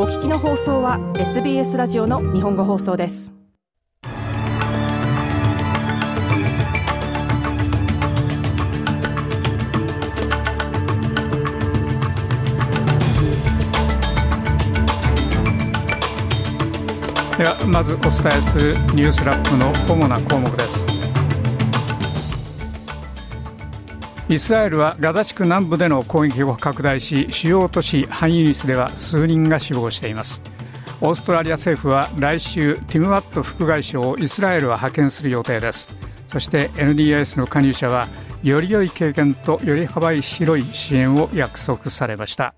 お聞きの放送は SBS ラジオの日本語放送です。ではまずお伝えするニュースラップの主な項目です。イスラエルはガザ地区南部での攻撃を拡大し主要都市ハンユニスでは数人が死亡しています。オーストラリア政府は来週ティム・ワット副外相をイスラエルは派遣する予定です。そして NDIS の加入者はより良い経験とより幅広い支援を約束されました。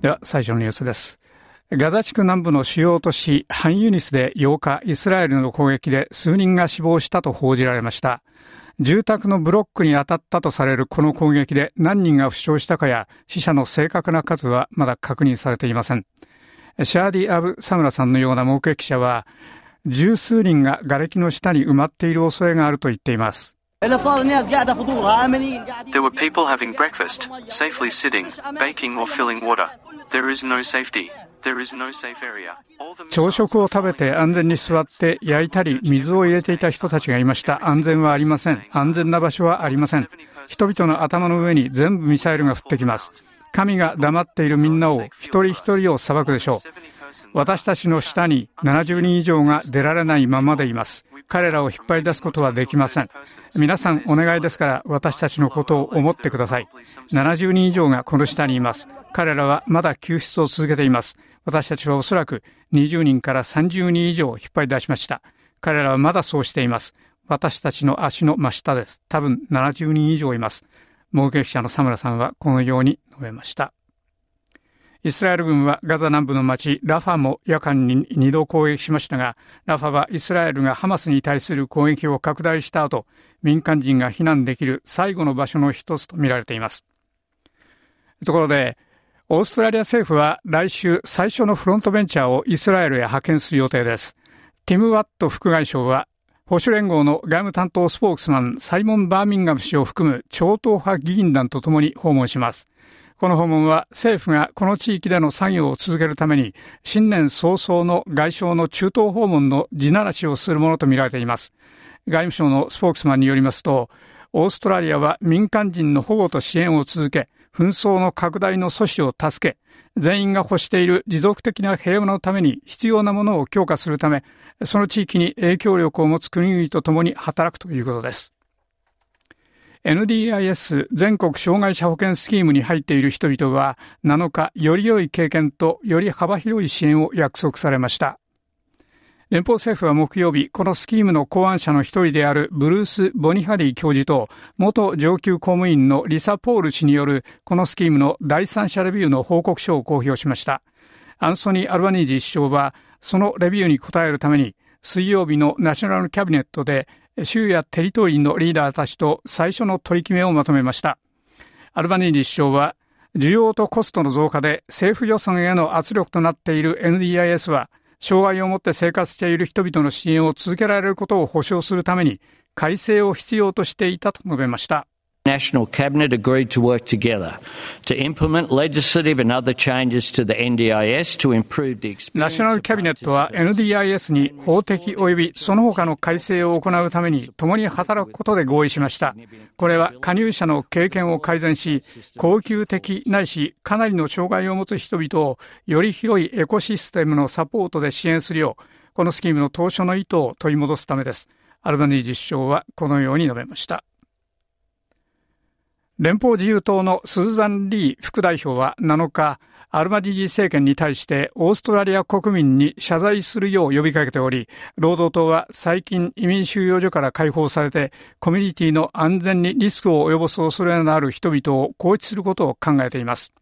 では最初のニュースです。ガザ地区南部の主要都市ハンユニスで8日、イスラエルの攻撃で数人が死亡したと報じられました。住宅のブロックに当たったとされるこの攻撃で何人が負傷したかや死者の正確な数はまだ確認されていません。シャーディ・アブ・サムラさんのような目撃者は、十数人が瓦礫の下に埋まっている恐れがあると言っています。There were people having breakfast, safely sitting, baking or filling water. There is no safety. 朝食を食べて安全に座って焼いたり水を入れていた人たちがいました。安全はありません。安全な場所はありません。人々の頭の上に全部ミサイルが降ってきます。神が黙っているみんなを一人一人を裁くでしょう。私たちの下に70人以上が出られないままでいます。彼らを引っ張り出すことはできません。皆さんお願いですから私たちのことを思ってください。70人以上がこの下にいます。彼らはまだ救出を続けています。私たちはおそらく20人から30人以上引っ張り出しました。彼らはまだそうしています。私たちの足の真下です。多分70人以上います。目撃者のサムラさんはこのように述べました。イスラエル軍はガザ南部の町ラファも夜間に2度攻撃しましたが、ラファはイスラエルがハマスに対する攻撃を拡大した後、民間人が避難できる最後の場所の一つとみられています。ところで、オーストラリア政府は来週最初のフロントベンチャーをイスラエルへ派遣する予定です。ティム・ワット副外相は保守連合の外務担当スポークスマンサイモン・バーミンガム氏を含む超党派議員団とともに訪問します。この訪問は政府がこの地域での作業を続けるために新年早々の外相の中東訪問の地ならしをするものとみられています。外務省のスポークスマンによりますと、オーストラリアは民間人の保護と支援を続け、紛争の拡大の阻止を助け、全員が欲している持続的な平和のために必要なものを強化するため、その地域に影響力を持つ国々と共に働くということです。NDIS 全国障害者保険スキームに入っている人々は7日より良い経験とより幅広い支援を約束されました。連邦政府は木曜日、このスキームの考案者の一人であるブルース・ボニハディ教授と元上級公務員のリサ・ポール氏によるこのスキームの第三者レビューの報告書を公表しました。アンソニー・アルバニージ首相はそのレビューに答えるために水曜日のナショナルキャビネットで州やテリトリーのリーダーたちと最初の取り決めをまとめました。アルバニージ首相は、需要とコストの増加で政府予算への圧力となっている NDIS は、障害を持って生活している人々の支援を続けられることを保障するために、改正を必要としていたと述べました。National Cabinet agreed to work together to implement legislative and other changes to the NDIS to improve the experience. ナショナルキャビネットは NDIS に法的及びその他の改正を行うために共に働くことで合意しました。これは加入者の経験を改善し、恒久的ないしかなりの障害を持つ人々をより広いエコシステムのサポートで支援するよう、このスキームの当初の意図を取り戻すためです。アルバニージ首相はこのように述べました。連邦自由党のスーザン・リー副代表は7日、アルマジー政権に対してオーストラリア国民に謝罪するよう呼びかけており、労働党は最近移民収容所から解放されて、コミュニティの安全にリスクを及ぼす恐れのある人々を拘置することを考えています。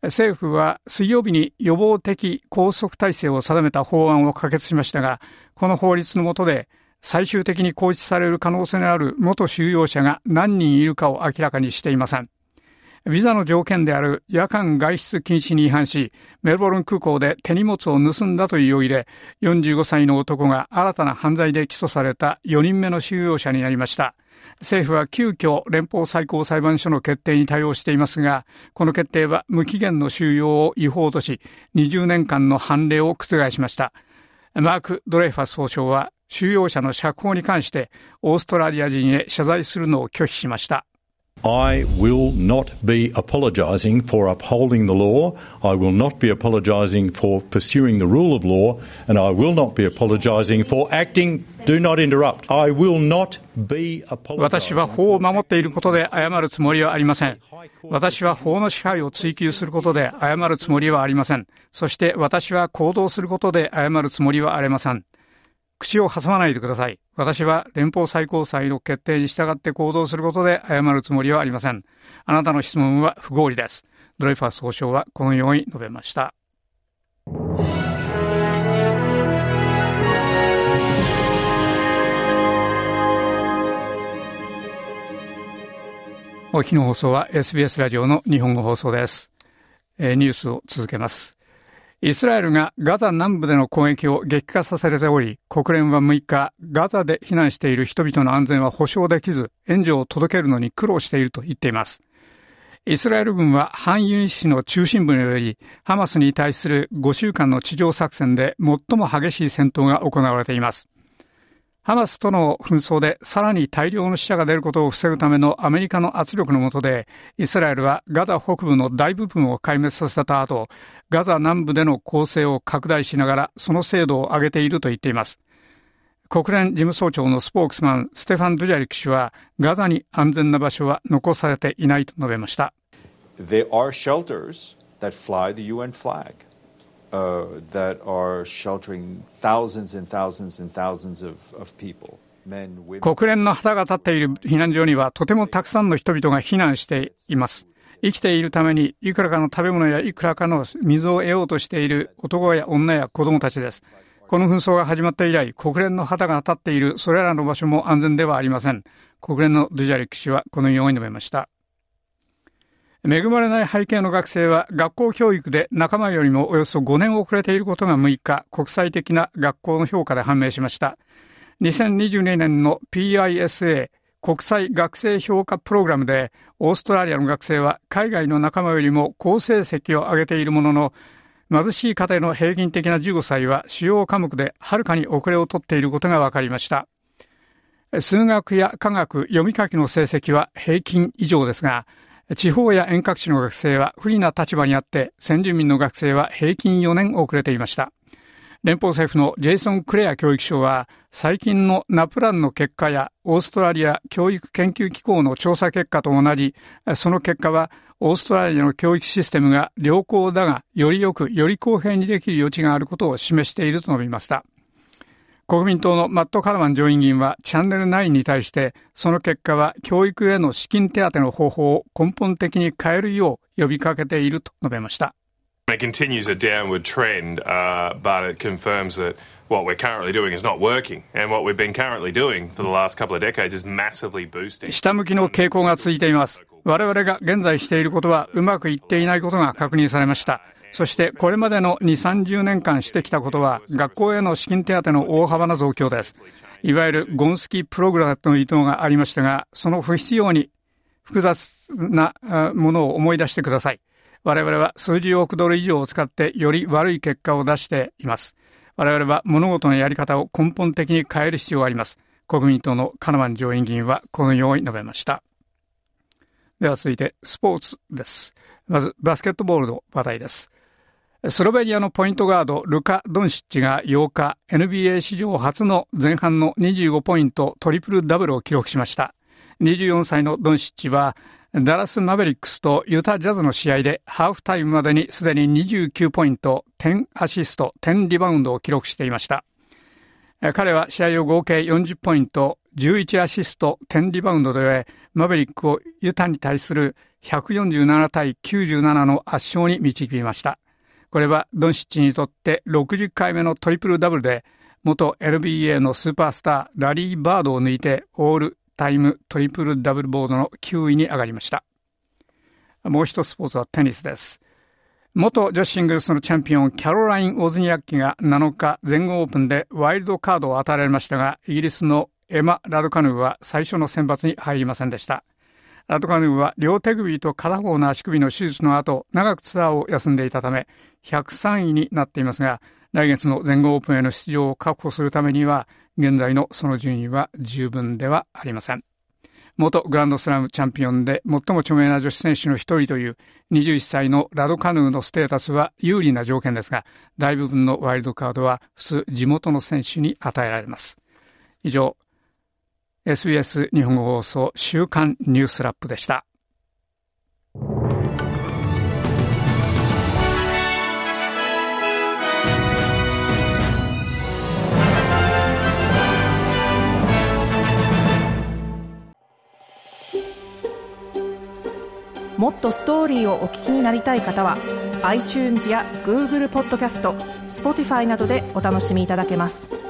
政府は水曜日に予防的拘束体制を定めた法案を可決しましたが、この法律の下で最終的に拘置される可能性のある元収容者が何人いるかを明らかにしていません。ビザの条件である夜間外出禁止に違反し、メルボルン空港で手荷物を盗んだという容疑で、45歳の男が新たな犯罪で起訴された4人目の収容者になりました。政府は急遽連邦最高裁判所の決定に対応していますが、この決定は無期限の収容を違法とし、20年間の判例を覆しました。マーク・ドレイファス総称は、収容者の釈放に関して、オーストラリア人へ謝罪するのを拒否しました。I will not be apologising for upholding the law. I will not be apologising for pursuing the rule of law. And I will not be apologising for acting. Do not interrupt. I will not be apologising. 私は法を守っていることで謝るつもりはありません。私は法の支配を追求することで謝るつもりはありません。そして私は行動することで謝るつもりはありません。口を挟まないでください。私は連邦最高裁の決定に従って行動することで謝るつもりはありません。あなたの質問は不合理です。ドレイファー総称はこのように述べました。お日の放送は SBS ラジオの日本語放送です。えー、ニュースを続けます。イスラエルがガザ南部での攻撃を激化させており、国連は6日、ガザで避難している人々の安全は保障できず、援助を届けるのに苦労していると言っています。イスラエル軍はハンユニ市の中心部により、ハマスに対する5週間の地上作戦で最も激しい戦闘が行われています。ハマスとの紛争でさらに大量の死者が出ることを防ぐためのアメリカの圧力の下で、イスラエルはガザ北部の大部分を壊滅させた後、ガザ南部での攻勢を拡大しながらその精度を上げていると言っています。国連事務総長のスポークスマン、ステファン・ドゥジャリク氏は、ガザに安全な場所は残されていないと述べました。There are shelters that fly the UN flag. Uh, that are sheltering thousands and thousands and thousands of, of people. 国連の旗が立っている避難所にはとてもたくさんの人々が避難しています。生きているためにいくらかの食べ物やいくらかの水を得ようとしている男や女や子供たちです。この紛争が始まって以来、国連の旗が立っているそれらの場所も安全ではありません。国連のドゥジャリック氏はこのように述べました。恵まれない背景の学生は学校教育で仲間よりもおよそ5年遅れていることが6日、国際的な学校の評価で判明しました。2022年の PISA 国際学生評価プログラムでオーストラリアの学生は海外の仲間よりも好成績を上げているものの貧しい家庭の平均的な15歳は主要科目ではるかに遅れをとっていることが分かりました。数学や科学、読み書きの成績は平均以上ですが、地方や遠隔地の学生は不利な立場にあって、先住民の学生は平均4年遅れていました。連邦政府のジェイソン・クレア教育省は、最近のナプランの結果やオーストラリア教育研究機構の調査結果と同じ、その結果は、オーストラリアの教育システムが良好だが、よりよく、より公平にできる余地があることを示していると述べました。国民党のマット・カラマン上院議員はチャンネル9に対してその結果は教育への資金手当の方法を根本的に変えるよう呼びかけていると述べました。It continues a downward trend, uh, but it confirms that what we're currently doing is not working. And what we've been currently doing for the last couple of decades is massively boosting. 下向きの傾向が続いています。我々が現在していることはうまくいっていないことが確認されました。そしてこれまでの2、30年間してきたことは学校への資金手当の大幅な増強です。いわゆるゴンスキープログラムの意図がありましたが、その不必要に複雑なものを思い出してください。我々は数十億ドル以上を使ってより悪い結果を出しています。我々は物事のやり方を根本的に変える必要があります。国民党のカナマン上院議員はこのように述べました。では続いてスポーツです。まずバスケットボールの話題です。スロベニアのポイントガード、ルカ・ドンシッチが8日、NBA 史上初の前半の25ポイントトリプルダブルを記録しました。24歳のドンシッチは、ダラス・マベリックスとユタ・ジャズの試合でハーフタイムまでにすでに29ポイント、10アシスト、10リバウンドを記録していました。彼は試合を合計40ポイント、11アシスト、10リバウンドで終え、マベリックをユタに対する147対97の圧勝に導きました。これはドンシッチにとって60回目のトリプルダブルで、元 NBA のスーパースターラリー・バードを抜いてオールタイムトリプルダブルボードの9位に上がりました。もう一スポーツはテニスです。元女子シングルスのチャンピオンキャロライン・オズニアッキが7日全豪オープンでワイルドカードを与えられましたが、イギリスのエマ・ラドカヌーは最初の選抜に入りませんでした。ラドカヌーは両手首と片方の足首の手術の後、長くツアーを休んでいたため、103位になっていますが、来月の全豪オープンへの出場を確保するためには、現在のその順位は十分ではありません。元グランドスラムチャンピオンで最も著名な女子選手の一人という21歳のラドカヌーのステータスは有利な条件ですが、大部分のワイルドカードは普通地元の選手に与えられます。以上、SBS 日本放送週刊ニュースラップでした。もっとストーリーをお聞きになりたい方は iTunes や Google ポッドキャスト Spotify などでお楽しみいただけます。